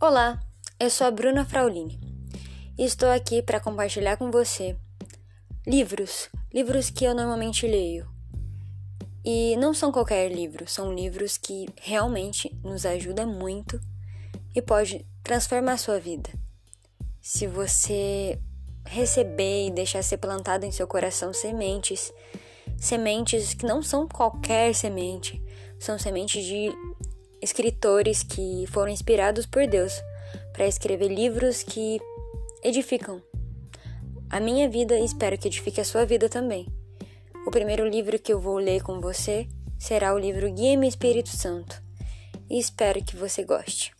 Olá, eu sou a Bruna Fraulini e estou aqui para compartilhar com você livros, livros que eu normalmente leio. E não são qualquer livro, são livros que realmente nos ajudam muito e pode transformar a sua vida. Se você receber e deixar ser plantado em seu coração sementes, sementes que não são qualquer semente, são sementes de escritores que foram inspirados por Deus para escrever livros que edificam a minha vida e espero que edifique a sua vida também. O primeiro livro que eu vou ler com você será o livro Guia-me Espírito Santo e espero que você goste.